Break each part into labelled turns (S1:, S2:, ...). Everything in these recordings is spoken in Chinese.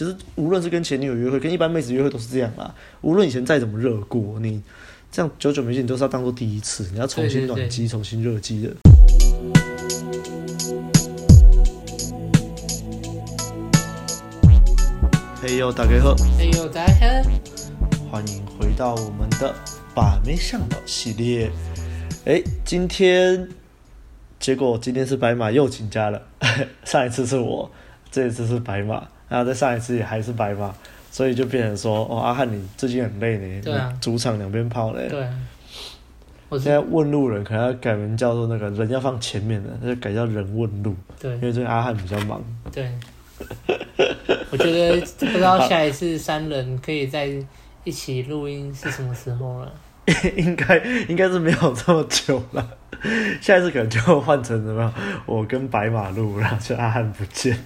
S1: 其实无论是跟前女友约会，跟一般妹子约会都是这样啦。无论以前再怎么热过，你这样久久没见，你都是要当做第一次，你要重新暖机、重新热机的。嘿呦，大家好！
S2: 嘿呦，大家好！
S1: 欢迎回到我们的把妹向导系列。哎，今天结果今天是白马又请假了，上一次是我，这一次是白马，然后在上一次也还是白马，所以就变成说，哦，阿汉你最近很累呢，
S2: 对啊，
S1: 主场两边跑嘞，
S2: 对啊，
S1: 我现在问路人可能要改名叫做那个人要放前面的，那就改叫人问路，
S2: 对，因
S1: 为最近阿汉比较忙，
S2: 对，我觉得不知道下一次三人可以在一起录音是什么时候了。
S1: 应该应该是没有这么久了，下一次可能就换成什么？我跟白马路，然后就阿汉不见，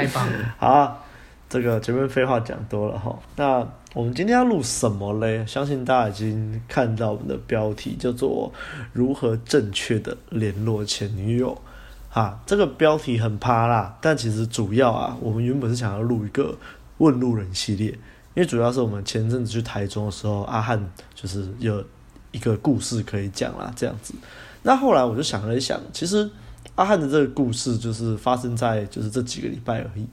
S2: 太棒了。
S1: 好，这个前面废话讲多了哈。那我们今天要录什么嘞？相信大家已经看到我们的标题，叫做“如何正确的联络前女友”。哈，这个标题很趴啦，但其实主要啊，我们原本是想要录一个问路人系列。因为主要是我们前阵子去台中的时候，阿汉就是有一个故事可以讲啦，这样子。那后来我就想了一想，其实阿汉的这个故事就是发生在就是这几个礼拜而已。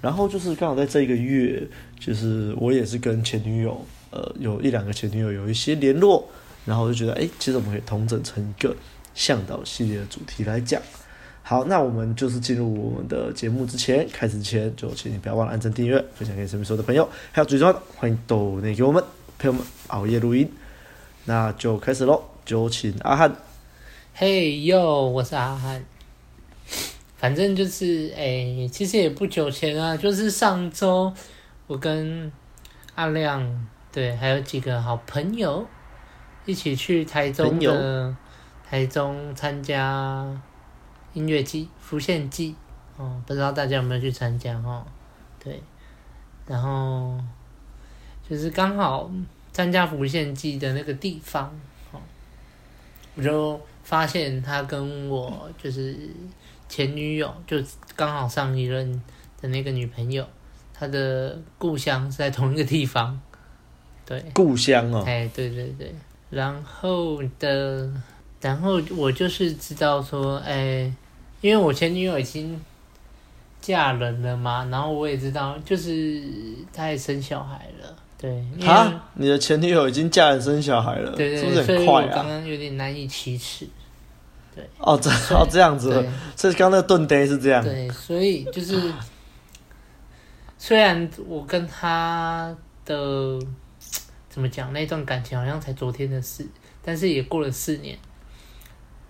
S1: 然后就是刚好在这一个月，就是我也是跟前女友，呃，有一两个前女友有一些联络，然后我就觉得，哎，其实我们可以统整成一个向导系列的主题来讲。好，那我们就是进入我们的节目之前，开始之前就请你不要忘了按赞、订阅、分享给身边所有的朋友，还有最重要的，欢迎抖内给我们陪我们熬夜录音。那就开始喽，就请阿汉。
S2: 嘿哟，我是阿汉。反正就是，诶、欸，其实也不久前啊，就是上周我跟阿亮，对，还有几个好朋友一起去台中的台中参加。音乐季、浮现季，哦，不知道大家有没有去参加哦？对，然后就是刚好参加浮现季的那个地方，哦，我就发现他跟我就是前女友，就刚好上一任的那个女朋友，她的故乡是在同一个地方，对，
S1: 故乡哦，
S2: 哎，对对对，然后的，然后我就是知道说，哎。因为我前女友已经嫁人了嘛，然后我也知道，就是她也生小孩了，对。
S1: 啊，你的前女友已经嫁人生小孩了，
S2: 对对，对，
S1: 是不是很快啊？
S2: 刚刚有点难以启齿，对。
S1: 哦，这哦这样子，所以刚刚那个盾杯是这样。
S2: 对，所以就是，虽然我跟他的怎么讲，那段感情好像才昨天的事，但是也过了四年。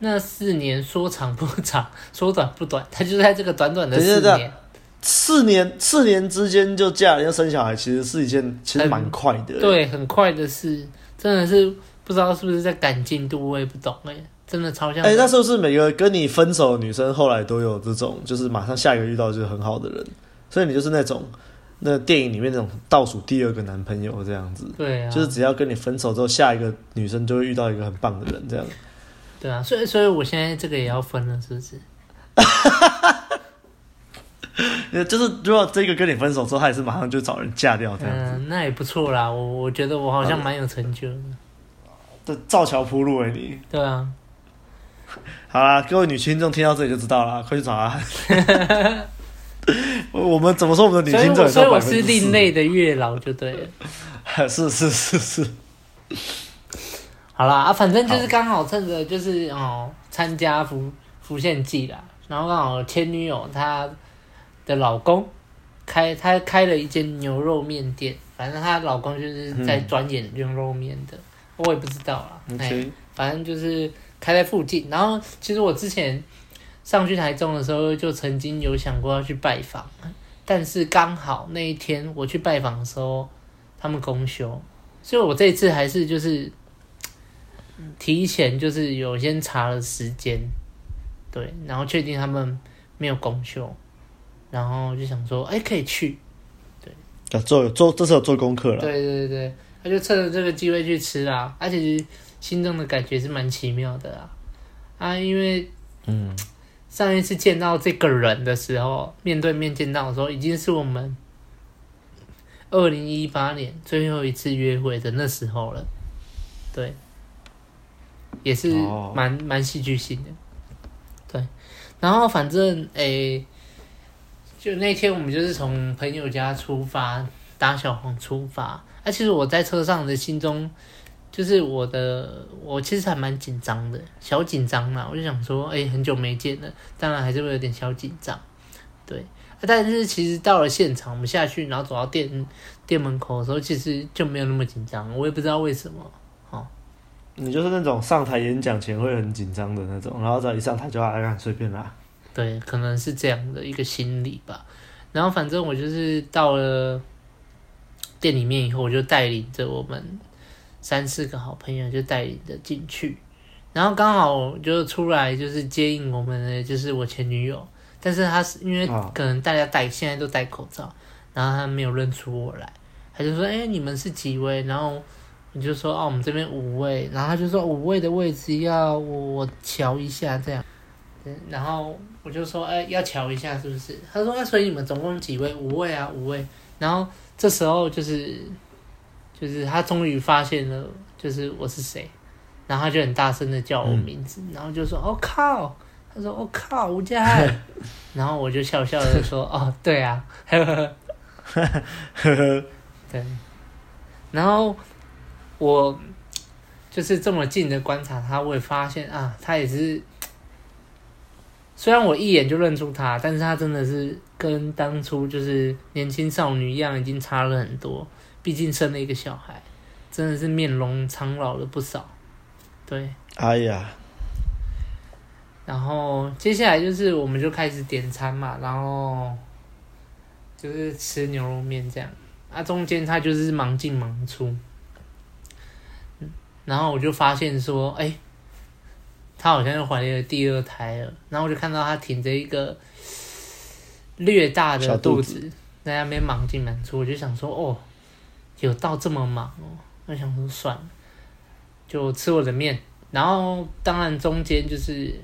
S2: 那四年说长不长，说短不短，他就在这个短短的四年，
S1: 四年四年之间就嫁人要生小孩，其实是一件其实蛮快的，
S2: 对，很快的事，真的是不知道是不是在赶进度，我也不懂哎，真的超像。哎、
S1: 欸，那是不是每个跟你分手的女生后来都有这种，就是马上下一个遇到就是很好的人，所以你就是那种那电影里面那种倒数第二个男朋友这样子，
S2: 对啊，
S1: 就是只要跟你分手之后，下一个女生就会遇到一个很棒的人这样。
S2: 对啊，所以所以我现在这个也要分了，是不是？
S1: 就是如果这个跟你分手之后，他也是马上就找人嫁掉这样子。
S2: 嗯，那也不错啦。我我觉得我好像蛮有成就的。
S1: 这造桥铺路哎，你。
S2: 对啊。
S1: 好啦，各位女听众听到这里就知道了，快去找啊。我们怎么说我们的女听众？
S2: 所以我是另类的月老，就对了。
S1: 是是是是。
S2: 好啦啊，反正就是刚好趁着就是哦参加浮浮现季啦，然后刚好前女友她的老公开她开了一间牛肉面店，反正她老公就是在专研牛肉面的，嗯，我也不知道啦，哎，okay，反正就是开在附近。然后其实我之前上去台中的时候，就曾经有想过要去拜访，但是刚好那一天我去拜访的时候，他们公休，所以我这一次还是就是。提前就是有先查了时间，对，然后确定他们没有公休，然后就想说，哎，可以去，对，
S1: 做做这是有做功课了，
S2: 对对对，他就趁着这个机会去吃啦，而且心中的感觉是蛮奇妙的啊，啊，因为嗯，上一次见到这个人的时候，面对面见到的时候，已经是我们二零一八年最后一次约会的那时候了，对，也是蛮蛮戏剧性的，对，然后反正诶、欸，就那天我们就是从朋友家出发，搭小黄出发，啊，其实我在车上的心中。就是我的，我其实还蛮紧张的，小紧张嘛。我就想说，哎、欸，很久没见了，当然还是会有点小紧张，对、啊。但是其实到了现场，我们下去，然后走到店店门口的时候，其实就没有那么紧张。我也不知道为什么，哦。
S1: 你就是那种上台演讲前会很紧张的那种，然后再一上台就爱让随便啦。
S2: 对，可能是这样的一个心理吧。然后反正我就是到了店里面以后，我就带领着我们。三四个好朋友就带领着进去，然后刚好就出来就是接应我们的就是我前女友，但是她是因为可能大家戴现在都戴口罩，然后她没有认出我来，她就说：“哎，你们是几位？”然后我就说：“哦，我们这边五位。”然后她就说：“五位的位置要我瞧一下这样。”然后我就说：“哎，要瞧一下是不是？”她说：“那所以你们总共几位？五位啊，五位。”然后这时候就是。就是他终于发现了，就是我是谁，然后他就很大声的叫我名字，嗯、然后就说：“我、哦、靠！”他说：“我、哦、靠，吴佳翰。”然后我就笑笑的说：“哦，对啊，呵呵呵呵，对。”然后我就是这么近的观察他，我也发现啊，他也是，虽然我一眼就认出他，但是他真的是跟当初就是年轻少女一样，已经差了很多。毕竟生了一个小孩，真的是面容苍老了不少。对，
S1: 哎呀，
S2: 然后接下来就是我们就开始点餐嘛，然后就是吃牛肉面这样。啊，中间他就是忙进忙出，然后我就发现说，哎，他好像又怀了第二胎了。然后我就看到他挺着一个略大的肚子，肚子在那边忙进忙出，我就想说，哦。有到这么忙哦，我想说算了，就吃我的面。然后当然中间就是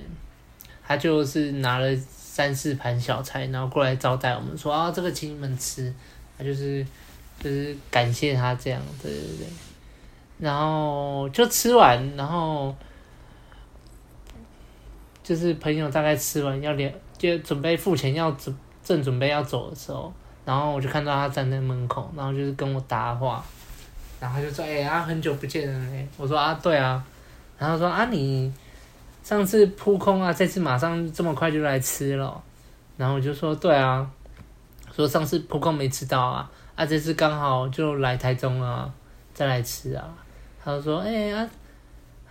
S2: 他就是拿了三四盘小菜，然后过来招待我们说啊，这个请你们吃。他就是就是感谢他这样，对对对。然后就吃完，然后就是朋友大概吃完要连就准备付钱要准正准备要走的时候。然后我就看到他站在门口，然后就是跟我搭话，然后他就说：“哎、欸、呀，很久不见了嘞。”我说：“啊，对啊。”然后说：“啊，你上次扑空啊，这次马上这么快就来吃了。”然后我就说：“对啊。”说上次扑空没吃到啊，啊，这次刚好就来台中了，再来吃啊。他就说：“哎、欸、啊，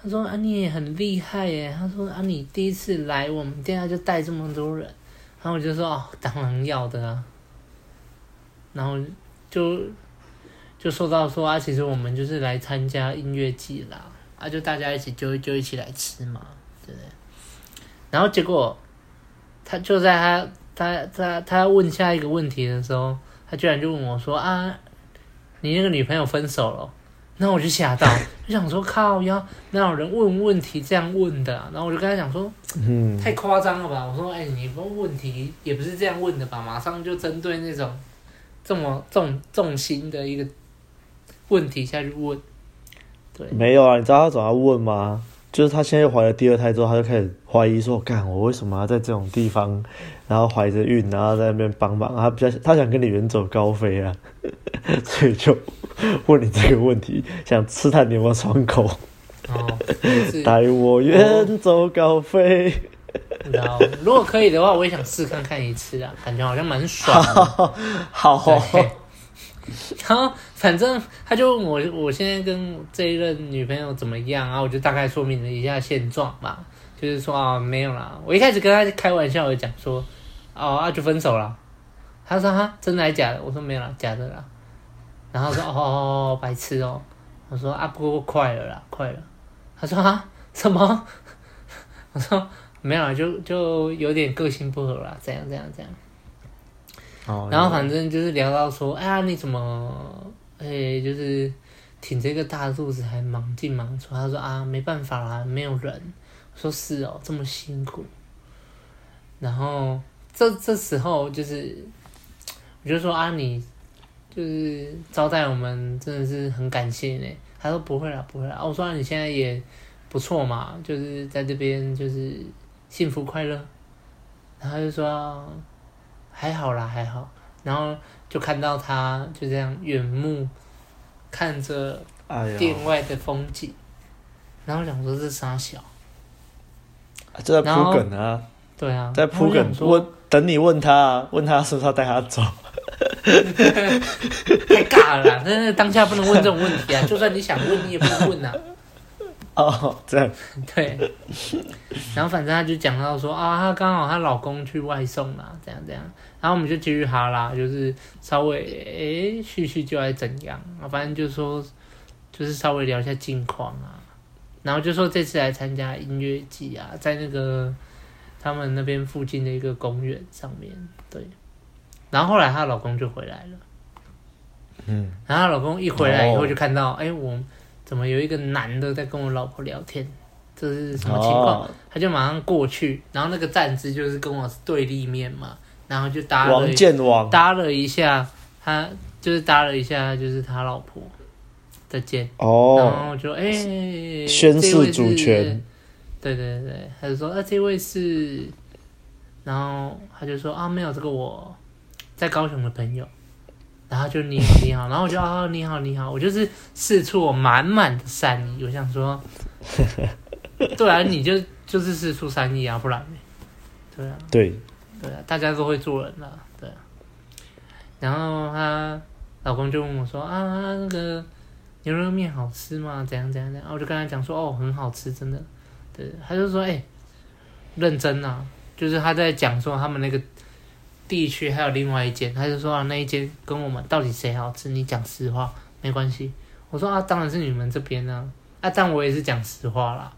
S2: 他说啊，你也很厉害耶。”他说：“啊，你第一次来我们店啊，就带这么多人。”然后我就说：“哦，当然要的啊。”然后就就说到说啊，其实我们就是来参加音乐季啦，啊，就大家一起就就一起来吃嘛，对不对？然后结果他就在他他他他问下一个问题的时候，他居然就问我说啊，你那个女朋友分手了？然后我就吓到，就想说靠呀，哪有人问问题这样问的啊？然后我就跟他讲说，嗯，太夸张了吧？我说哎，你问问题也不是这样问的吧？马上就针对那种。这么重重心的一个问题下去问，对，
S1: 没有啊？你知道他怎么问吗？就是他现在怀了第二胎之后，他就开始怀疑说：“干，我为什么要在这种地方，然后怀着孕，然后在那边帮忙？他比较他想跟你远走高飞啊，所以就问你这个问题，想刺探你有没有窗口。哦，带我远走高飞。”
S2: 然后，如果可以的话，我也想试看看一次啊，感觉好像蛮爽的。
S1: 好，好。
S2: 然后，反正他就问我，我现在跟这一任女朋友怎么样啊？我就大概说明了一下现状嘛，就是说啊，没有啦。我一开始跟他开玩笑我讲说，哦，啊就分手了。他说哈，真的还假的？我说没有啦，假的啦。然后说哦，哦，白痴哦。我说啊，不过快了啦，快了。他说啊，什么？我说。没有，就就有点个性不合啦，这样这样这样。哦。然后反正就是聊到说，哎呀，你怎么，哎，就是挺这个大肚子还忙进忙出。他说啊，没办法啦，没有人。我说是哦，这么辛苦。然后这这时候就是，我就说啊，你就是招待我们，真的是很感谢呢。他说不会啦，不会啦。我说你现在也不错嘛，就是在这边就是幸福快乐。然后就说还好啦，还好。然后就看到他就这样远目看着店外的风景，然后想说这是啥小？
S1: 这在铺梗啊。
S2: 对啊，
S1: 在铺梗。我等你问他，问他是不是要带他走。
S2: 太尬了啦，但是当下不能问这种问题啊！就算你想问，你也不能问啊。
S1: 哦，这样。
S2: 对。然后反正她就讲到说啊，她刚好她老公去外送啦，这样这样。然后我们就继续哈啦，就是稍微诶叙叙旧来怎样啊？反正就说就是稍微聊一下近况啊。然后就说这次来参加音乐季啊，在那个他们那边附近的一个公园上面，对。然后后来她老公就回来了，
S1: 嗯，
S2: 然后她老公一回来以后就看到，哎、哦，我怎么有一个男的在跟我老婆聊天？这是什么情况？哦、他就马上过去，然后那个站姿就是跟我对立面嘛，然后就搭了
S1: 王建王。
S2: 搭了一下，他就是搭了一下，就是他老婆的肩，
S1: 哦，
S2: 然后就哎，
S1: 宣誓主权，
S2: 对对对，他就说啊，这位是，然后他就说啊，没有这个我。在高雄的朋友，然后就你好你好，然后我就啊你好你好，我就是释出我满满的善意，我想说，对啊，你就就是释出善意啊，不然？对啊，
S1: 对，
S2: 对啊，大家都会做人了，对啊。然后她老公就问我说啊，那个牛肉面好吃吗？怎样怎样怎样？然后我就跟他讲说哦，很好吃，真的。对，他就说哎、欸，认真啊，就是他在讲说他们那个。地区还有另外一间，他就说啊，那一间跟我们到底谁好吃？你讲实话没关系。我说啊，当然是你们这边啊，啊，但我也是讲实话啦。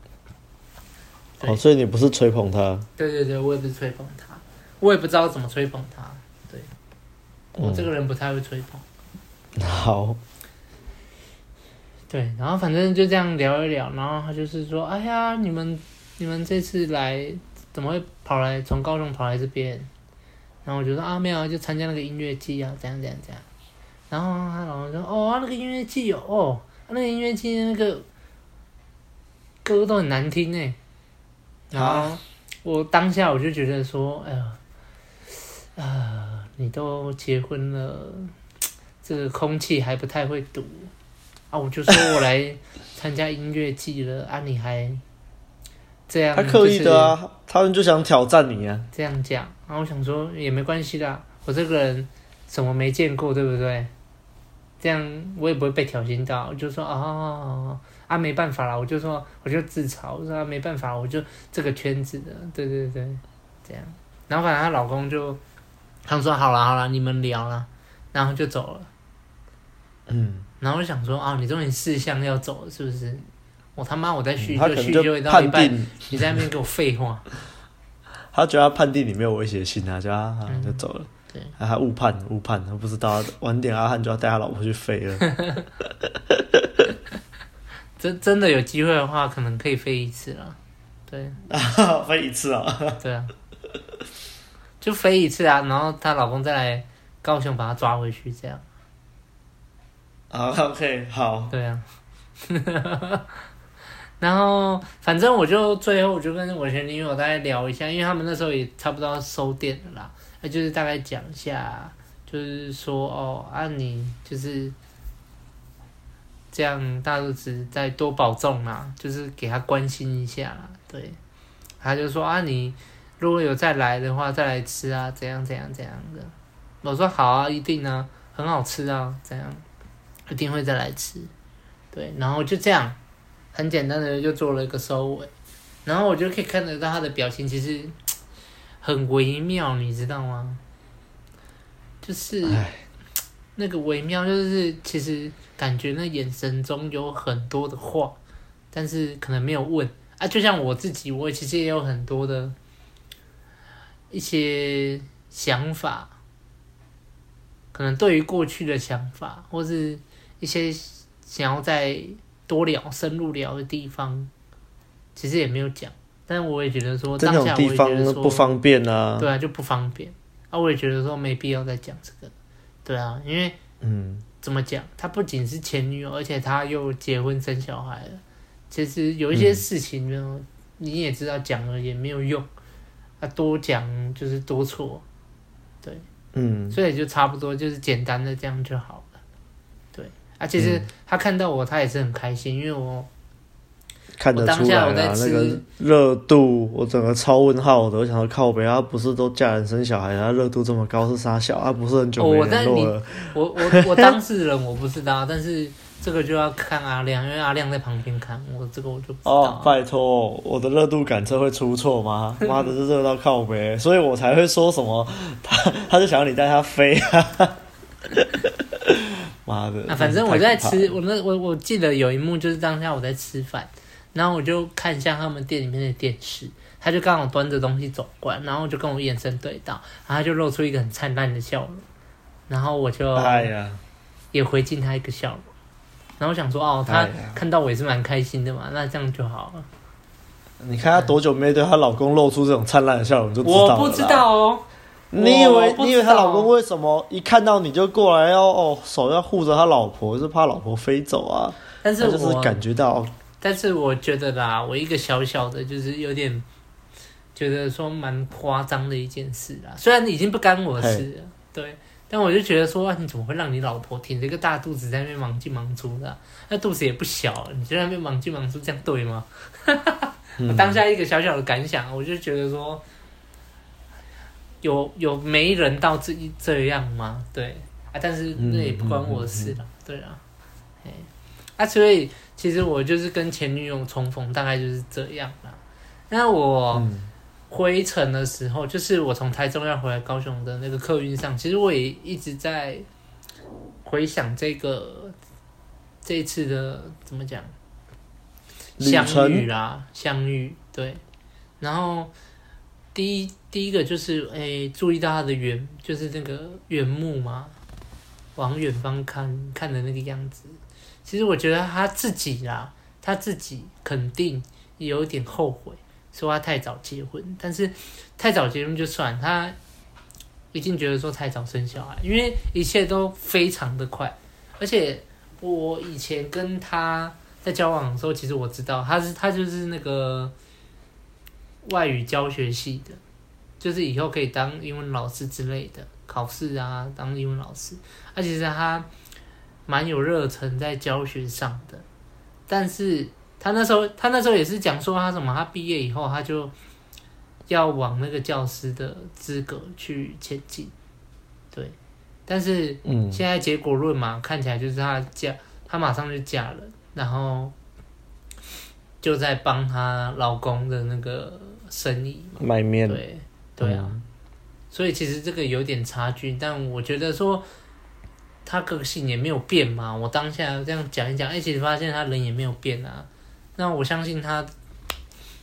S1: 哦，所以你不是吹捧他？
S2: 对对对，我也不是吹捧他，我也不知道怎么吹捧他。对，我这个人不太会吹捧。
S1: 嗯、好。
S2: 对，然后反正就这样聊一聊，然后他就是说，哎呀，你们你们这次来怎么会跑来从高雄跑来这边？然后我就说啊，没有，就参加那个音乐季啊，怎样怎样怎样。然后他老公说哦，那个音乐季哦，哦，那个音乐季那个歌都很难听哎。然后我当下我就觉得说，哎呀，啊、你都结婚了，这个空气还不太会读啊。我就说我来参加音乐季了啊，你还。这样，
S1: 他刻意的啊，他们就想挑战你啊。
S2: 这样讲，然后我想说也没关系的，我这个人什么没见过，对不对？这样我也不会被挑衅到，我就说哦啊，没办法了，我就说我就自嘲，我说、啊、没办法，我就这个圈子的，对对对，这样。然后反正她老公就他们说好了好了，你们聊了，然后就走了。
S1: 嗯，
S2: 然后我想说啊，你终于四项要走了，是不是？我他妈！我在叙
S1: 旧，
S2: 叙旧到一半，你在那边给我废话。
S1: 他觉得他判定你没有威胁性啊，就啊，就走了。
S2: 对，
S1: 他误判误判，他不知道晚点阿汉就要带他老婆去飞了。
S2: 真真的有机会的话，可能可以飞一次了。对，
S1: 飞一次啊？
S2: 对啊，就飞一次啊，然后她老公再来高雄把她抓回去，这样。
S1: 啊，OK，好。
S2: 对啊。然后，反正我就最后我就跟我前女友大概聊一下，因为他们那时候也差不多要收店了啦，那就是大概讲一下，就是说哦，啊你就是这样大肚子再多保重啦，就是给他关心一下啦，对，他就说啊你如果有再来的话再来吃啊，怎样怎样怎样的，我说好啊，一定啊，很好吃啊，怎样，一定会再来吃，对，然后就这样。很简单的就做了一个收尾，然后我就可以看得到他的表情，其实很微妙，你知道吗？就是那个微妙，就是其实感觉那眼神中有很多的话，但是可能没有问啊。就像我自己，我其实也有很多的一些想法，可能对于过去的想法，或是一些想要在。多聊、深入聊的地方，其实也没有讲，但我也觉得说，当下我也觉得说
S1: 不方便啊，
S2: 对啊，就不方便。啊，我也觉得说没必要再讲这个，对啊，因为
S1: 嗯，
S2: 怎么讲？他不仅是前女友，而且他又结婚生小孩了。其实有一些事情呢，嗯、你也知道，讲了也没有用，啊，多讲就是多错，对，
S1: 嗯，
S2: 所以就差不多就是简单的这样就好。啊，其实他看到我，他也是很开心，因为我。
S1: 看得出来啊，那个热度，我整个超问号的。我想说靠北，他不是都嫁人生小孩，他热度这么高是啥小？他不是很久没联络了。
S2: 我我我，我 当事人我不知道，但是这个就要看阿亮，因为阿亮在旁边看，我这个我就不知道。
S1: 哦，拜托，我的热度感测会出错吗？妈的，是热到靠北，所以我才会说什么，他他就想要你带他飞啊。妈的，
S2: 啊，反正我在吃，我那我我记得有一幕就是当下我在吃饭。然后我就看向他们店里面的电视，他就刚好端着东西走过来，然后就跟我眼神对到，然后他就露出一个很灿烂的笑容，然后我就也回敬他一个笑容，然后我想说哦，他看到我也是蛮开心的嘛，那这样就好了。
S1: 你看她多久没对她老公露出这种灿烂的笑容，就知道了。
S2: 我不知道哦，
S1: 你以为你以为她老公为什么一看到你就过来要哦手要护着他老婆，是怕老婆飞走啊？
S2: 但是我
S1: 就是感觉到。
S2: 但是我觉得啦，我一个小小的，就是有点觉得说蛮夸张的一件事啦。虽然已经不干我的事了，对，但我就觉得说，你怎么会让你老婆挺着一个大肚子在那边忙进忙出的啊？那肚子也不小，你在那边忙进忙出，这样对吗？我 当下一个小小的感想，我就觉得说，有有没人到这这样吗？对啊，但是那也不关我的事了，对啊，哎，啊，所以。其实我就是跟前女友重逢，大概就是这样啦。那我回程的时候，就是我从台中要回来高雄的那个客运上，其实我也一直在回想这个这一次的怎么讲相遇啦，相遇对。然后第一第一个就是哎，注意到他的远，就是那个远目嘛，往远方看看的那个样子。其实我觉得他自己啦，他自己肯定有点后悔，说他太早结婚。但是太早结婚就算，他已经觉得说太早生小孩，因为一切都非常的快。而且我以前跟他在交往的时候，其实我知道他是他就是那个外语教学系的，就是以后可以当英文老师之类的，考试啊当英文老师。而且是他。蛮有热忱在教学上的，但是他那时候，他那时候也是讲说他什么，他毕业以后他就要往那个教师的资格去前进，对，但是现在结果论嘛，看起来就是他嫁，他马上就嫁了，然后就在帮他老公的那个生意
S1: 卖面，
S2: 对，对啊，所以其实这个有点差距，但我觉得说。他个性也没有变嘛，我当下这样讲一讲，而且发现他人也没有变啊。那我相信他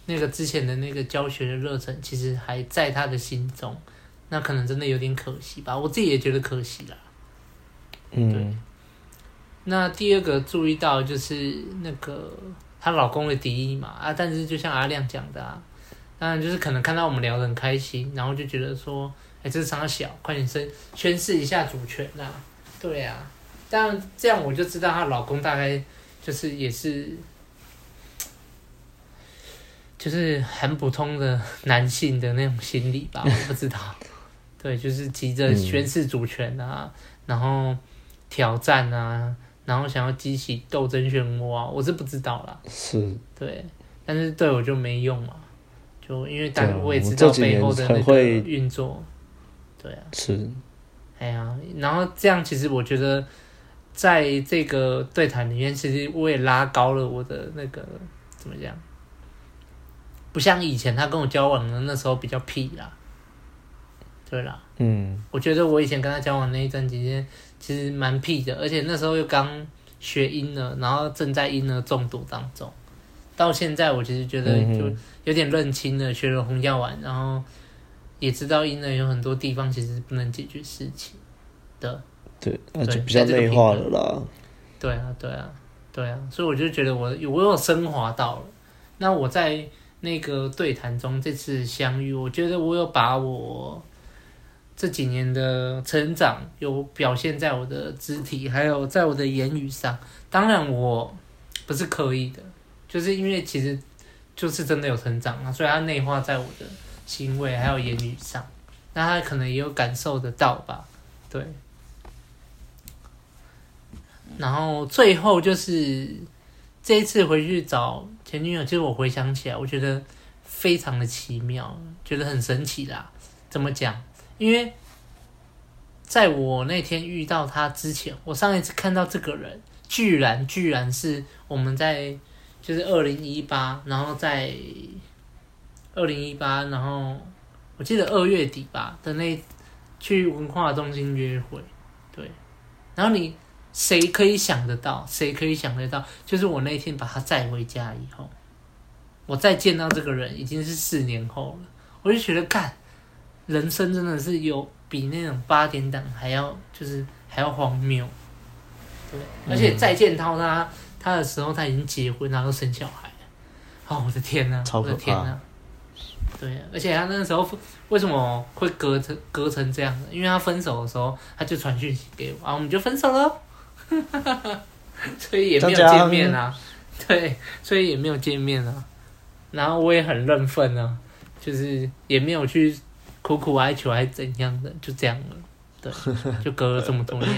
S2: 那个之前的那个教学的热忱，其实还在他的心中。那可能真的有点可惜吧，我自己也觉得可惜啦。
S1: 嗯。
S2: 对。那第二个注意到就是那个她老公的敌意嘛啊，但是就像阿亮讲的啊，当然就是可能看到我们聊得很开心，然后就觉得说，哎，这是三小，快点宣宣示一下主权啊。对呀、啊，但这样我就知道她老公大概就是也是，就是很普通的男性的那种心理吧，我不知道。对，就是急着宣示主权啊，嗯、然后挑战啊，然后想要激起斗争漩涡啊，我是不知道啦。
S1: 是。
S2: 对，但是对我就没用嘛，就因为大概我也知道背后的那个运作。对啊。
S1: 是。
S2: 哎呀，然后这样其实我觉得，在这个对谈里面，其实我也拉高了我的那个怎么讲？不像以前他跟我交往的那时候比较屁啦，对啦，
S1: 嗯，
S2: 我觉得我以前跟他交往那一段期间，其实蛮屁的，而且那时候又刚学英了，然后正在婴儿中毒当中，到现在我其实觉得就有点认清了，学了红药丸，然后。也知道因为有很多地方其实不能解决事情的，
S1: 对，那就比较内化了啦。
S2: 对啊，对啊，对啊，所以我就觉得我我有升华到了。那我在那个对谈中这次相遇，我觉得我有把我这几年的成长有表现在我的肢体，还有在我的言语上。当然，我不是刻意的，就是因为其实就是真的有成长啊，所以它内化在我的行为还有言语上。那他可能也有感受得到吧？对。然后最后就是这一次回去找前女友，其实我回想起来，我觉得非常的奇妙，觉得很神奇啦。怎么讲？因为在我那天遇到他之前，我上一次看到这个人，居然居然是我们在就是二零一八，然后在二零一八，然后我记得二月底吧的那去文化中心约会，对，然后你谁可以想得到？谁可以想得到？就是我那天把他载回家以后，我再见到这个人已经是四年后了，我就觉得干。人生真的是有比那种八点档还要就是还要荒谬，对，而且再见到他他的时候他已经结婚，然后生小孩了，哦，我的天呐，我的天呐，对，而且他那个时候为什么会隔成隔成这样的？因为他分手的时候他就传讯息给我啊，我们就分手了，所以也没有见面啊，对，所以也没有见面啊，然后我也很认份啊，就是也没有去。苦苦哀求还是怎样的，就这样了，对，就隔了这么多年。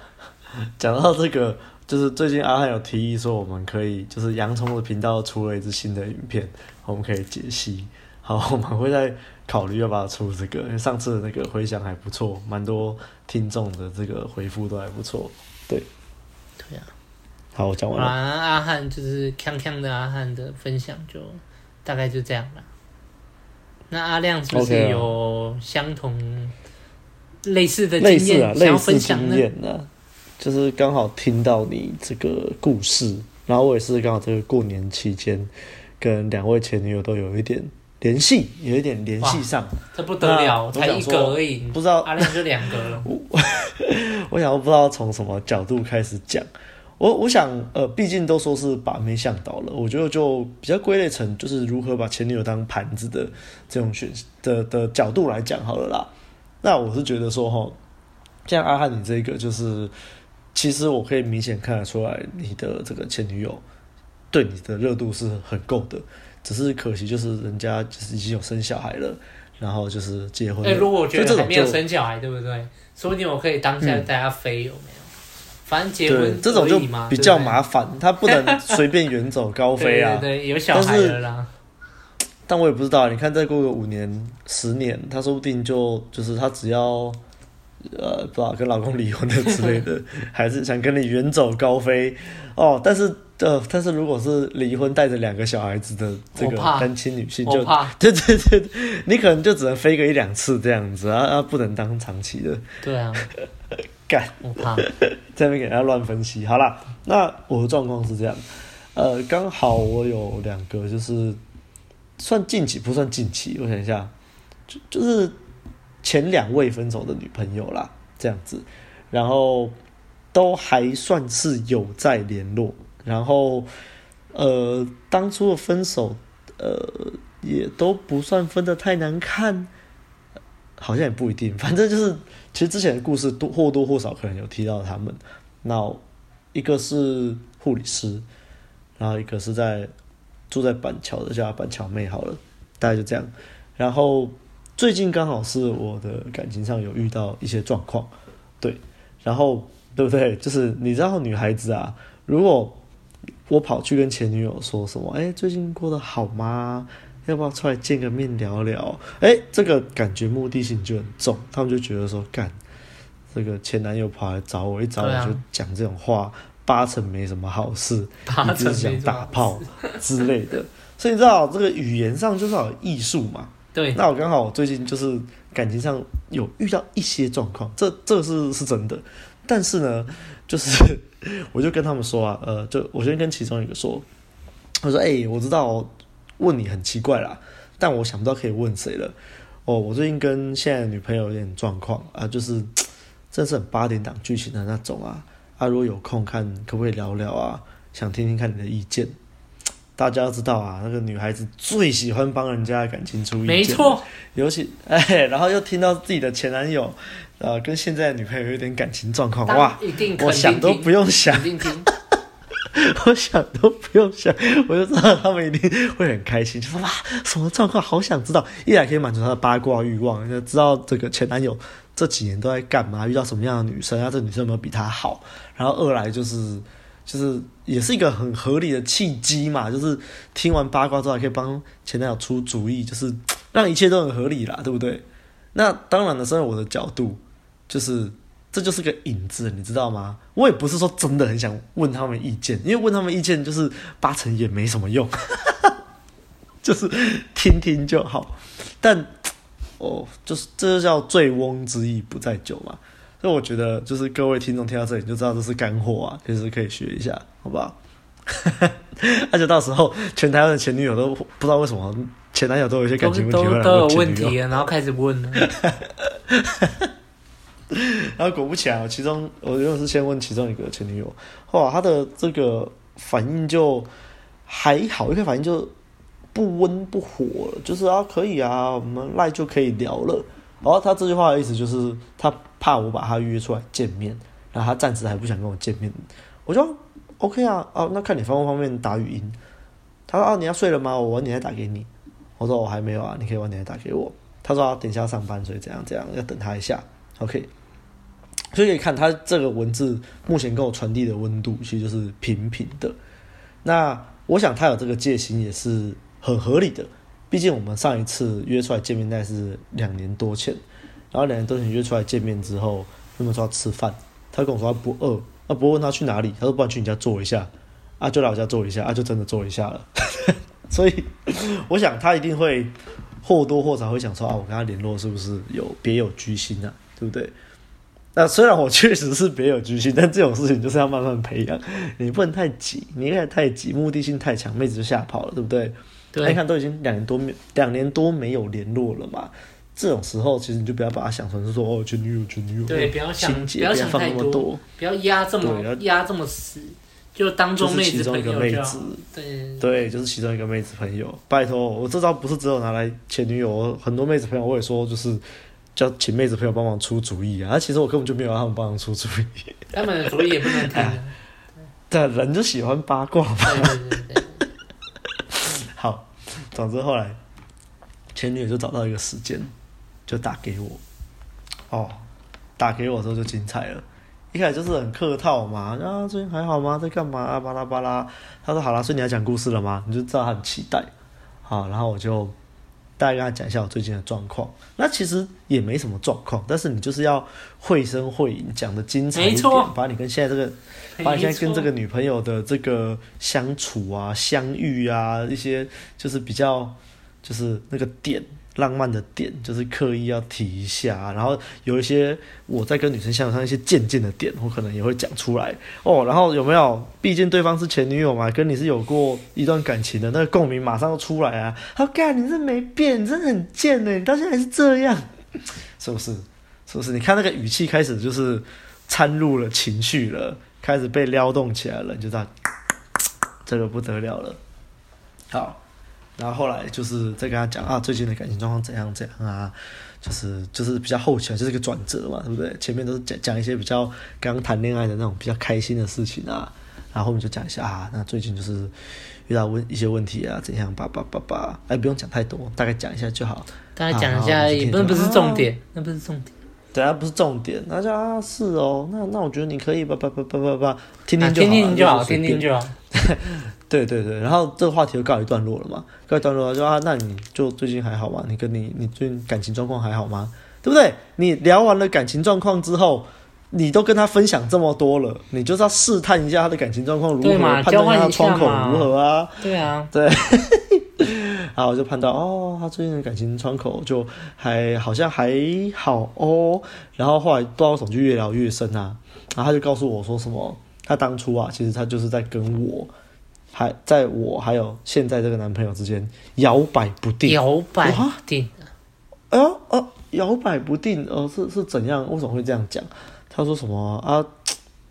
S1: 讲到这个，就是最近阿汉有提议说，我们可以就是洋葱的频道出了一支新的影片，我们可以解析。好，我们会再考虑要不要出这个，因为上次的那个回响还不错，蛮多听众的这个回复都还不错。对，
S2: 对啊。
S1: 好，我讲完了。
S2: 阿汉就是锵锵的阿汉的分享，就大概就这样了。那阿亮是不是有相同类似的经验、
S1: 啊、想要分享呢？啊、就是刚好听到你这个故事，然后我也是刚好这个过年期间跟两位前女友都有一点联系，有一点联系上，
S2: 这不得了，才一个而已，不知道阿亮就两个了。
S1: 我我想我不知道从什么角度开始讲。我我想，呃，毕竟都说是把妹向导了，我觉得就比较归类成就是如何把前女友当盘子的这种选的的角度来讲好了啦。那我是觉得说，哈，像阿汉你这个，就是其实我可以明显看得出来，你的这个前女友对你的热度是很够的，只是可惜就是人家就是已经有生小孩了，然后就是结婚了。哎、
S2: 欸，如果我觉得还没有生小孩，对不对？说不定我可以当下带他飞，有没有？反正结婚
S1: 这种就比较麻烦，他不能随便远走高飞啊。
S2: 对，对，对，有小孩了啦。
S1: 但我也不知道，你看再过个五年、十年，他说不定就就是他只要呃，不知道跟老公离婚的之类的，还是想跟你远走高飞哦。但是呃，但是如果是离婚带着两个小孩子的这个单亲女性就，就 对对对，你可能就只能飞个一两次这样子啊啊，不能当长期的。
S2: 对啊。
S1: 干，我怕这边给人家乱分析。好啦，那我的状况是这样，呃，刚好我有两个，就是算近期不算近期，我想一下，就就是前两位分手的女朋友啦，这样子，然后都还算是有在联络，然后呃，当初的分手，呃，也都不算分得太难看。好像也不一定，反正就是，其实之前的故事多或多或少可能有提到他们。那一个是护理师，然后一个是在住在板桥的，叫板桥妹好了，大概就这样。然后最近刚好是我的感情上有遇到一些状况，对，然后对不对？就是你知道女孩子啊，如果我跑去跟前女友说什么，哎，最近过得好吗？要不要出来见个面聊聊？哎、欸，这个感觉目的性就很重，他们就觉得说，干，这个前男友跑来找我，一找我就讲这种话，啊、八成没什么好事，你只是想打炮之类的。所以你知道，这个语言上就是要有艺术嘛。
S2: 对。
S1: 那我刚好最近就是感情上有遇到一些状况，这这是是真的。但是呢，就是 我就跟他们说啊，呃，就我先跟其中一个说，我说，哎、我知道。问你很奇怪啦，但我想不到可以问谁了。哦，我最近跟现在女朋友有点状况啊，就是真是很八点档剧情的那种啊。啊，如果有空看，可不可以聊聊啊？想听听看你的意见。大家要知道啊，那个女孩子最喜欢帮人家的感情出意见，
S2: 没错。
S1: 尤其 哎，然后又听到自己的前男友，呃，跟现在的女朋友有点感情状况，哇，
S2: 一定
S1: 我想都不用想，我想都不用想，我就知道他们一定会很开心，就说哇，什么状况，好想知道，一来可以满足他的八卦欲望，就知道这个前男友这几年都在干嘛，遇到什么样的女生，啊，这女生有没有比他好，然后二来就是。就是也是一个很合理的契机嘛，就是听完八卦之后还可以帮前男友出主意，就是让一切都很合理啦，对不对？那当然了，身为我的角度，就是这就是个引子，你知道吗？我也不是说真的很想问他们意见，因为问他们意见就是八成也没什么用，就是听听就好。但哦，就是这就叫醉翁之意不在酒嘛。那我觉得，就是各位听众听到这里就知道这是干货啊，其实可以学一下，好不好？而且到时候全台湾的前女友都不知道为什么前男友都有一些感情问题，
S2: 都都有问题，然后开始问了。
S1: 然后果不其然，其中我原本是先问其中一个前女友，哇，他的这个反应就还好，一个反应就不温不火了，就是啊，可以啊，我们赖就可以聊了。然后他这句话的意思就是，他怕我把他约出来见面，然后他暂时还不想跟我见面。我说 OK 啊，哦，那看你方不方便打语音。他说啊，你要睡了吗？我晚点再打给你。我说我还没有啊，你可以晚点再打给我。他说啊，等一下上班，所以怎样怎样，要等他一下。OK，所以可以看他这个文字目前跟我传递的温度其实就是平平的。那我想他有这个戒心也是很合理的。毕竟我们上一次约出来见面那是两年多前，然后两年多前约出来见面之后，他们说要吃饭，他跟我说他不饿，那不问他去哪里，他说不然去你家坐一下，啊就来我家坐一下，啊就真的坐一下了，所以我想他一定会或多或少会想说啊，我跟他联络是不是有别有居心啊，对不对？那虽然我确实是别有居心，但这种事情就是要慢慢培养，你不能太急，你一太急，目的性太强，妹子就吓跑了，对不对？对，你看都已经两年多没两年多没有联络了嘛，这种时候其实你就不要把它想成是说哦前女友前女友，对，不要想不要想太多，
S2: 不要压这么压这么死，就当做妹子朋友就好。对。
S1: 对，就是其中一个妹子朋友，拜托我这招不是只有拿来前女友，很多妹子朋友我也说就是叫请妹子朋友帮忙出主意啊，其实我根本就没有让他们帮忙出主意，
S2: 他们的主意也不能听，
S1: 对，人就喜欢八卦嘛。好，总之后来前女友就找到一个时间，就打给我。哦，打给我之后就精彩了。一开始就是很客套嘛，啊，最近还好吗？在干嘛啊？巴拉巴拉。他说好啦，所以你要讲故事了吗？你就知道他很期待。好，然后我就大概跟他讲一下我最近的状况。那其实也没什么状况，但是你就是要绘声绘影讲的精彩一点，把你跟现在这个。把你现在跟这个女朋友的这个相处啊、相遇啊，一些就是比较，就是那个点浪漫的点，就是刻意要提一下。然后有一些我在跟女生相处上一些渐进的点，我可能也会讲出来哦。然后有没有？毕竟对方是前女友嘛，跟你是有过一段感情的，那个共鸣马上就出来啊。好干，你这没变，你真的很贱呢，你到现在还是这样，是不是？是不是？你看那个语气开始就是掺入了情绪了。开始被撩动起来了，你就知道这个不得了了。好，然后后来就是再跟他讲啊，最近的感情状况怎样怎样啊，就是就是比较后期，就是一个转折嘛，对不对？前面都是讲讲一些比较刚谈恋爱的那种比较开心的事情啊，然后后面就讲一下啊，那最近就是遇到问一些问题啊，怎样叭叭叭叭，哎，不用讲太多，大概讲一下就好。
S2: 大概讲一下而已，那不是重点，那不是重点。
S1: 对啊，不是重点，那就啊是哦，那那我觉得你可以吧吧吧吧吧吧，听听就好，
S2: 听听就好，听听就好。
S1: 对对对，然后这个话题就告一段落了嘛，告一段落了就啊，那你就最近还好吗？你跟你你最近感情状况还好吗？对不对？你聊完了感情状况之后，你都跟他分享这么多了，你就是要试探一下他的感情状况如何，判断他窗口如何啊？
S2: 对啊，
S1: 对。然后我就判断哦，他最近的感情窗口就还好像还好哦。然后后来不知道为什么就越聊越深啊。然后他就告诉我说什么，他当初啊，其实他就是在跟我，还在我还有现在这个男朋友之间摇摆不定。
S2: 摇摆不定。
S1: 哎呦哦，摇摆不定，呃，是是怎样？为什么会这样讲？他说什么啊？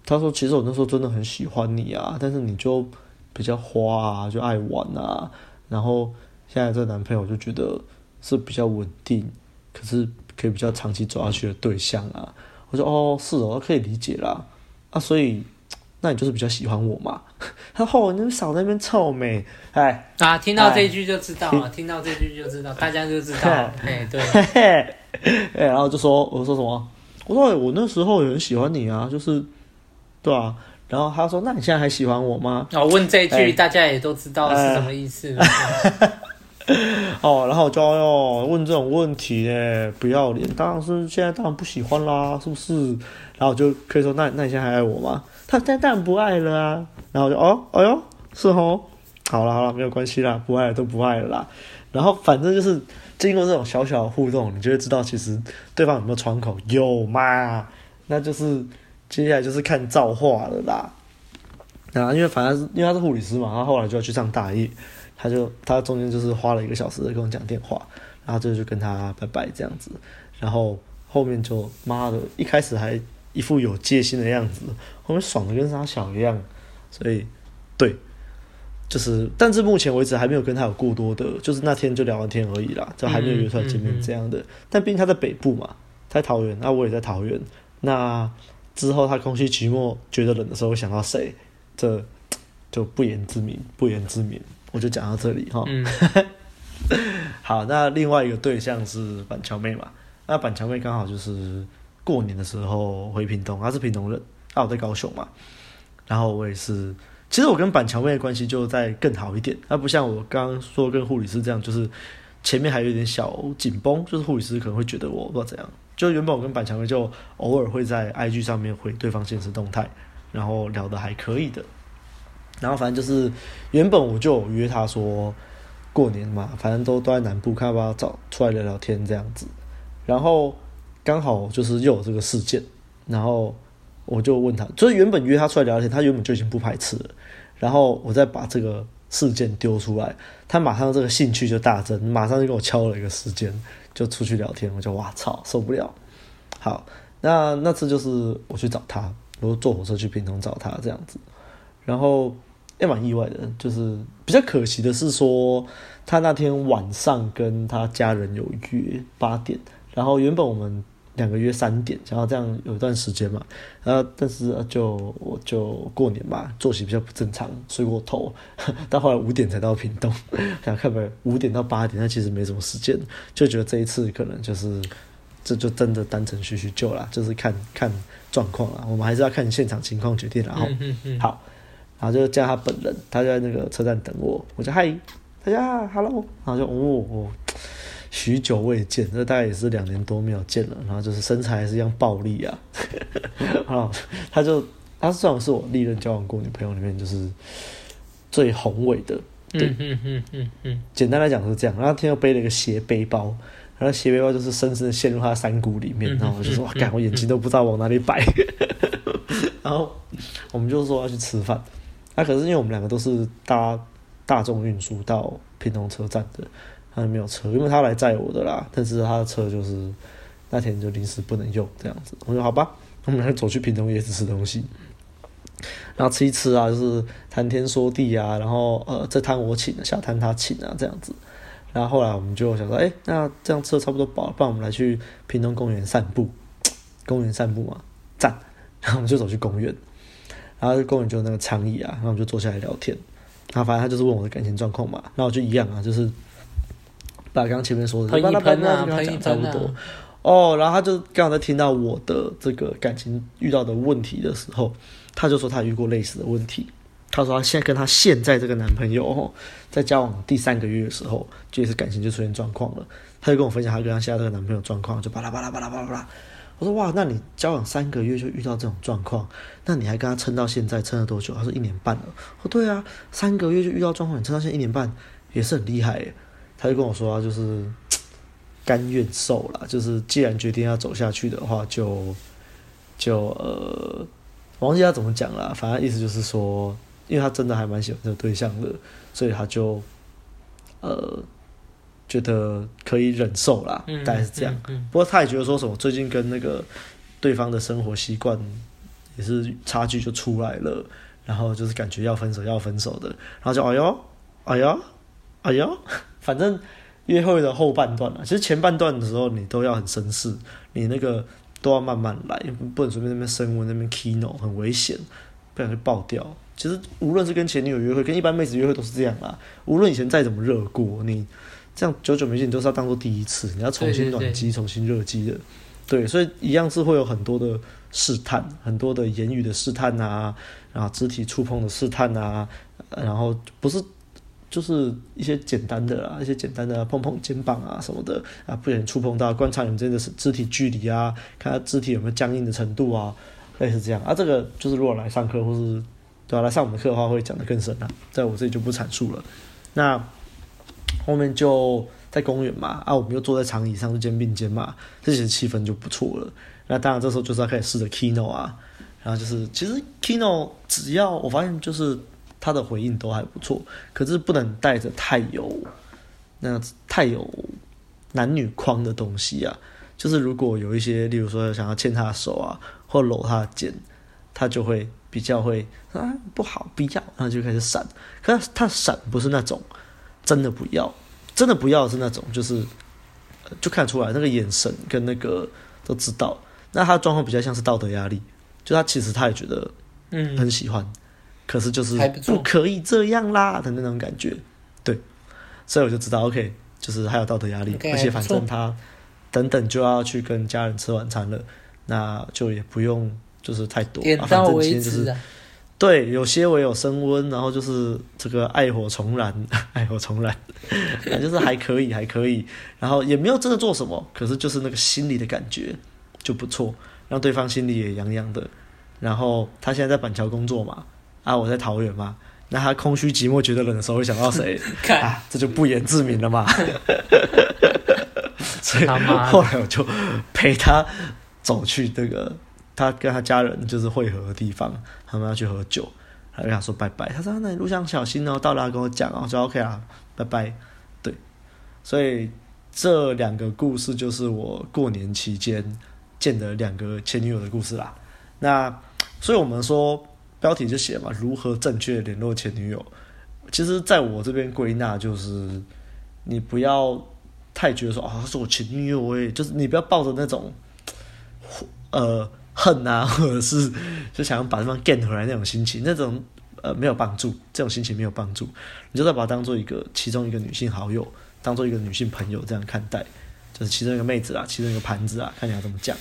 S1: 他说其实我那时候真的很喜欢你啊，但是你就。比较花啊，就爱玩啊。然后现在这个男朋友就觉得是比较稳定，可是可以比较长期走下去的对象啊。我说哦，是哦，可以理解啦。啊，所以那你就是比较喜欢我嘛？他后哦，你少在那边臭美，哎
S2: 啊，听到这一句就知道了，听到这句就知道，大家就知道了。哎，对，
S1: 哎，然后就说我说什么？我说我那时候也很喜欢你啊，就是对啊。然后他说：“那你现在还喜欢我吗？”
S2: 哦，问这一句，大家也都知道是什么意思。
S1: 哦，然后就要问这种问题呢，不要脸，当然是现在当然不喜欢啦，是不是？然后就可以说：“那那你现在还爱我吗？”他现在当然不爱了啊。然后就哦，哎呦，是哦，好了好了，没有关系啦，不爱都不爱了啦。然后反正就是经过这种小小的互动，你就会知道其实对方有没有窗口，有嘛？那就是。接下来就是看造化了啦，啊，因为反正是因为他是护理师嘛，他后来就要去上大夜，他就他中间就是花了一个小时跟我讲电话，然后这就跟他拜拜这样子，然后后面就妈的，一开始还一副有戒心的样子，后面爽的跟啥小一样，所以对，就是，但是目前为止还没有跟他有过多的，就是那天就聊完天而已啦，就还没有约出来见面这样的，嗯嗯嗯、但毕竟他在北部嘛，他在桃园，那我也在桃园，那。之后他空虚寂寞觉得冷的时候会想到谁？这就不言自明，不言自明。我就讲到这里哈。嗯、好，那另外一个对象是板桥妹嘛？那板桥妹刚好就是过年的时候回屏东，她是屏东人，啊我在高雄嘛。然后我也是，其实我跟板桥妹的关系就在更好一点，那不像我刚刚说跟护理师这样，就是前面还有点小紧绷，就是护理师可能会觉得我不知道怎样。就原本我跟板桥妹就偶尔会在 IG 上面回对方现实动态，然后聊得还可以的。然后反正就是原本我就约他说过年嘛，反正都都在南部，看要不要找出来聊聊天这样子。然后刚好就是又有这个事件，然后我就问他，就是原本约他出来聊天，他原本就已经不排斥了。然后我再把这个事件丢出来，他马上这个兴趣就大增，马上就给我敲了一个时间。就出去聊天，我就哇操，受不了。好，那那次就是我去找他，我坐火车去屏东找他这样子，然后也蛮意外的，就是比较可惜的是说，他那天晚上跟他家人有约八点，然后原本我们。两个约三点，然后这样有一段时间嘛，然后但是就我就过年嘛，作息比较不正常，睡过头，到后来五点才到屏东，想看没五点到八点，那其实没什么时间，就觉得这一次可能就是这就真的单纯叙叙旧啦，就是看看状况啦，我们还是要看现场情况决定，然后好，然后就叫他本人，他就在那个车站等我，我就嗨，大家 hello，然后就哦哦。许久未见，这大概也是两年多没有见了。然后就是身材还是一样暴力啊，啊，他就他算是我历任交往过女朋友里面就是最宏伟的。对，嗯嗯嗯嗯嗯。简单来讲是这样。然后他天又背了一个斜背包，然后斜背包就是深深的陷入他的山谷里面。然后我就说，干，我眼睛都不知道往哪里摆。然后我们就说要去吃饭。那、可是因为我们两个都是搭大众运输到屏东车站的。他没有车，因为他来载我的啦。但是他的车就是那天就临时不能用，这样子。我说好吧，我们来走去屏东夜市吃东西。然后吃一吃啊，就是谈天说地啊，然后呃，这摊我请，下摊他请啊，这样子。然后后来我们就想说，哎、那这样吃的差不多饱了，不然我们来去屏东公园散步。公园散步嘛，赞。然后我们就走去公园，然后公园就有那个长椅啊，然后我们就坐下来聊天。然后反正他就是问我的感情状况嘛，然后我就一样啊，就是。把刚刚前面说的，喷一喷啊，喷一喷啊，哦，然后他就刚好在听到我的这个感情遇到的问题的时候，他就说他遇过类似的问题。他说他现在跟他现在这个男朋友在交往第三个月的时候，就是感情就出现状况了。他就跟我分享他跟他现在这个男朋友状况，就巴拉巴拉巴拉巴拉巴拉。我说哇，那你交往三个月就遇到这种状况，那你还跟他撑到现在，撑了多久？他说一年半了。我对啊，三个月就遇到状况，你撑到现在一年半也是很厉害耶。他就跟我说，就是甘愿受了，就是既然决定要走下去的话，就就呃，忘记他怎么讲了，反正意思就是说，因为他真的还蛮喜欢这个对象的，所以他就呃觉得可以忍受啦，大概是这样。不过他也觉得说什么，最近跟那个对方的生活习惯也是差距就出来了，然后就是感觉要分手要分手的，然后就哎呦哎呦哎呦，反正约会的后半段啊，其实前半段的时候你都要很绅士，你那个都要慢慢来，不能随便那边升温那边 kino 很危险，不然就爆掉。其实无论是跟前女友约会，跟一般妹子约会都是这样啦。无论以前再怎么热过，你这样久久没见，你都是要当做第一次，你要重新暖机、重新热机的。对，所以一样是会有很多的试探，很多的言语的试探啊，然后肢体触碰的试探啊，然后不是就是一些简单的啊，一些简单的碰碰肩膀啊什么的啊，不小心触碰到，观察你们之间的肢体距离啊，看他肢体有没有僵硬的程度啊，类似这样啊。这个就是如果来上课或是。对啊，来上我们课的话会讲的更深啊，在我这里就不阐述了。那后面就在公园嘛，啊，我们又坐在长椅上，就肩并肩嘛，这些气氛就不错了。那当然这时候就是要开始试着 kino 啊，然后就是其实 kino 只要我发现就是他的回应都还不错，可是不能带着太有那太有男女框的东西啊。就是如果有一些，例如说想要牵他的手啊，或搂他的肩，他就会。比较会啊不好，不要，然后就开始闪。可是他闪不是那种真的不要，真的不要是那种就是就看出来那个眼神跟那个都知道。那他的状况比较像是道德压力，就他其实他也觉得嗯很喜欢，嗯、可是就是不可以这样啦的那种感觉。对，所以我就知道 OK，就是还有道德压力，okay, 而且反正他等等就要去跟家人吃晚餐了，那就也不用。就是太多，啊，反正今天就是，对，有些我有升温，然后就是这个爱火重燃，爱火重燃，就是还可以，还可以，然后也没有真的做什么，可是就是那个心里的感觉就不错，让对方心里也痒痒的。然后他现在在板桥工作嘛，啊，我在桃园嘛，那他空虚寂寞觉得冷的时候会想到谁？啊，这就不言自明了嘛。所以后来我就陪他走去这个。他跟他家人就是会合的地方，他们要去喝酒，他跟他说拜拜。他说：“那你路上小心哦，到了跟我讲哦。”我说：“OK 啊，拜拜。”对，所以这两个故事就是我过年期间见的两个前女友的故事啦。那所以我们说标题就写嘛，如何正确联络前女友？其实在我这边归纳就是，你不要太觉得说啊，她是我前女友诶，就是你不要抱着那种，呃。恨啊，或者是就想要把对方 get 回来那种心情，那种呃没有帮助，这种心情没有帮助。你就再把它当做一个其中一个女性好友，当做一个女性朋友这样看待，就是其中一个妹子啊，其中一个盘子啊，看你要怎么讲。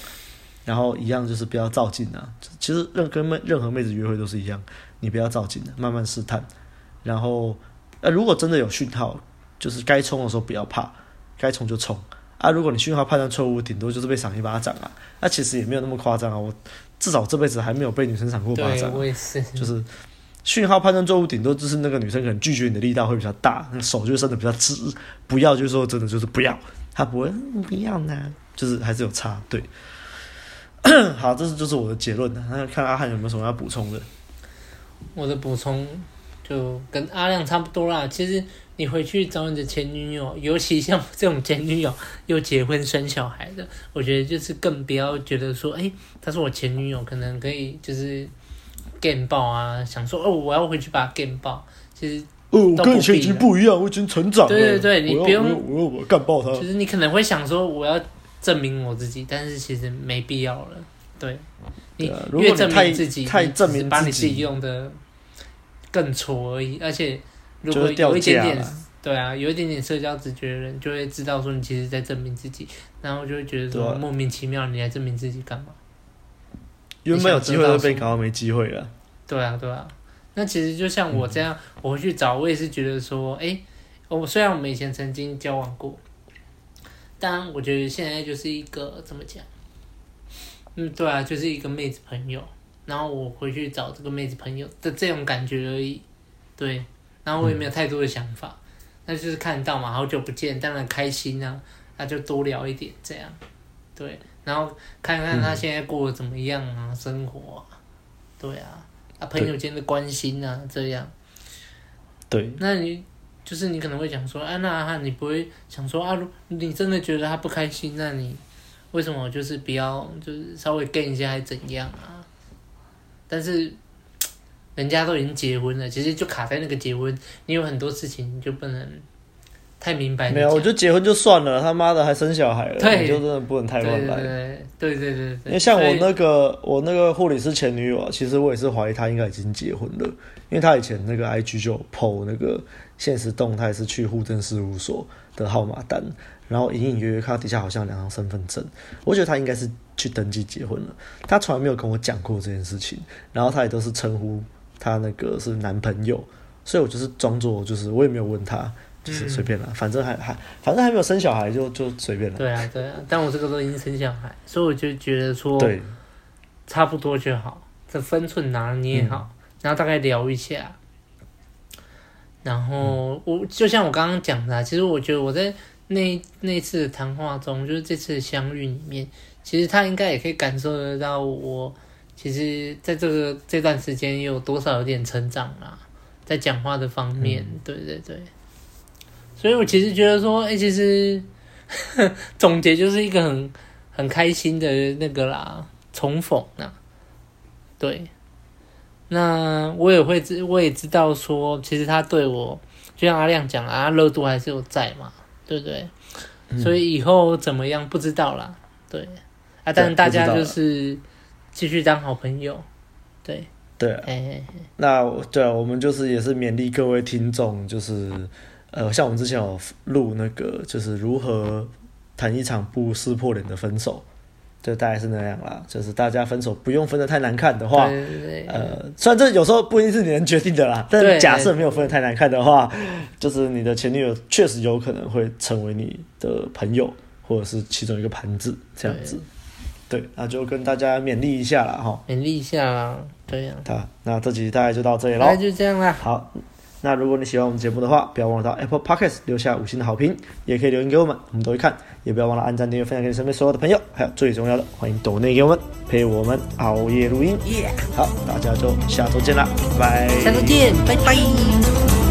S1: 然后一样就是不要照镜啊，其实任跟妹任何妹子约会都是一样，你不要照镜，慢慢试探。然后呃如果真的有讯号，就是该冲的时候不要怕，该冲就冲。啊，如果你讯号判断错误，顶多就是被赏一巴掌啊。那其实也没有那么夸张啊。我至少这辈子还没有被女生赏过巴掌。我也是。就是讯号判断错误，顶多就是那个女生可能拒绝你的力道会比较大，那手就伸的比较直。不要就是说真的就是不要，她不会不要呢，就是还是有差。对。好，这是就是我的结论。那看阿汉有没有什么要补充的？
S2: 我的补充就跟阿亮差不多啦。其实。你回去找你的前女友，尤其像这种前女友又结婚生小孩的，我觉得就是更不要觉得说，哎、欸，她是我前女友，可能可以就是干爆啊，想说哦，我要回去把她干爆。其实哦，我
S1: 跟以前已经不一样，我已经成长了。
S2: 对对对，你不用，
S1: 我干爆她。
S2: 就是你可能会想说，我要证明我自己，但是其实没必要了。对，你越证明自己，太证明把你自己用的更挫而已，而且。如果有一点点，对啊，有一点点社交直觉的人，就会知道说你其实在证明自己，然后就会觉得说莫名其妙，你来证明自己干嘛？
S1: 原本有机会都被搞到没机会了。
S2: 对啊，对啊。那其实就像我这样，我回去找，我也是觉得说，哎、欸，我虽然我们以前曾经交往过，但我觉得现在就是一个怎么讲？嗯，对啊，就是一个妹子朋友，然后我回去找这个妹子朋友的这种感觉而已，对。然后我也没有太多的想法，那、嗯、就是看到嘛，好久不见，当然开心啊，那就多聊一点这样，对，然后看看他现在过得怎么样啊，嗯、生活啊，对啊，啊朋友间的关心啊，这样，
S1: 对，
S2: 那你就是你可能会讲说，啊那哈你不会想说啊，你真的觉得他不开心，那你为什么就是不要就是稍微跟一下还怎样啊？但是。人家都已经结婚了，其实就卡在那个结婚，你有很多事情你就不能太明白。
S1: 没有，我觉得结婚就算了，他妈的还生小孩了，
S2: 对
S1: 你就真的不能太乱来。
S2: 对对对对对。
S1: 因为像我那个我那个护理师前女友啊，其实我也是怀疑她应该已经结婚了，因为她以前那个 IG 就 PO 那个现实动态是去户政事务所的号码单，然后隐隐约约看到底下好像两张身份证，我觉得她应该是去登记结婚了。她从来没有跟我讲过这件事情，然后她也都是称呼。她那个是男朋友，所以我就是装作就是我也没有问他，就是随便了，嗯，反正还还反正还没有生小孩就就随便了。
S2: 对啊对啊，但我这个都已经生小孩，所以我就觉得说，对，差不多就好，这分寸拿捏好，嗯，然后大概聊一下，然后我就像我刚刚讲的，其实我觉得我在那那次谈话中，就是这次的相遇里面，其实他应该也可以感受得到我。其实，在这个这段时间，有多少有点成长啦，在讲话的方面，嗯、对对对，所以我其实觉得说，哎，其实 总结就是一个很很开心的那个啦，重逢啦，对，那我也会知，我也知道说，其实他对我，就像阿亮讲啊，热度还是有在嘛，对不对？嗯、所以以后怎么样不知道啦，对，啊，但是大家就是。继续当好朋友，对
S1: 对、啊，那对啊，我们就是也是勉励各位听众，就是呃，像我们之前有录那个，就是如何谈一场不撕破脸的分手，就大概是那样啦。就是大家分手不用分的太难看的话，对对对呃，虽然这有时候不一定是你能决定的啦，但是假设没有分的太难看的话，就是你的前女友确实有可能会成为你的朋友，或者是其中一个盘子这样子。对，那就跟大家勉励一下啦哈。
S2: 勉励一下啦，对呀、啊。
S1: 那这集大概就到这里喽。
S2: 那就这样啦。
S1: 好，那如果你喜欢我们节目的话，不要忘了到 Apple Podcast 留下五星的好评，也可以留言给我们，我们都会看。也不要忘了按赞、订阅、分享给你身边所有的朋友。还有最重要的，欢迎抖内给我们，陪我们熬夜录音。好，大家就下周见啦，拜拜。
S2: 下周见，拜拜。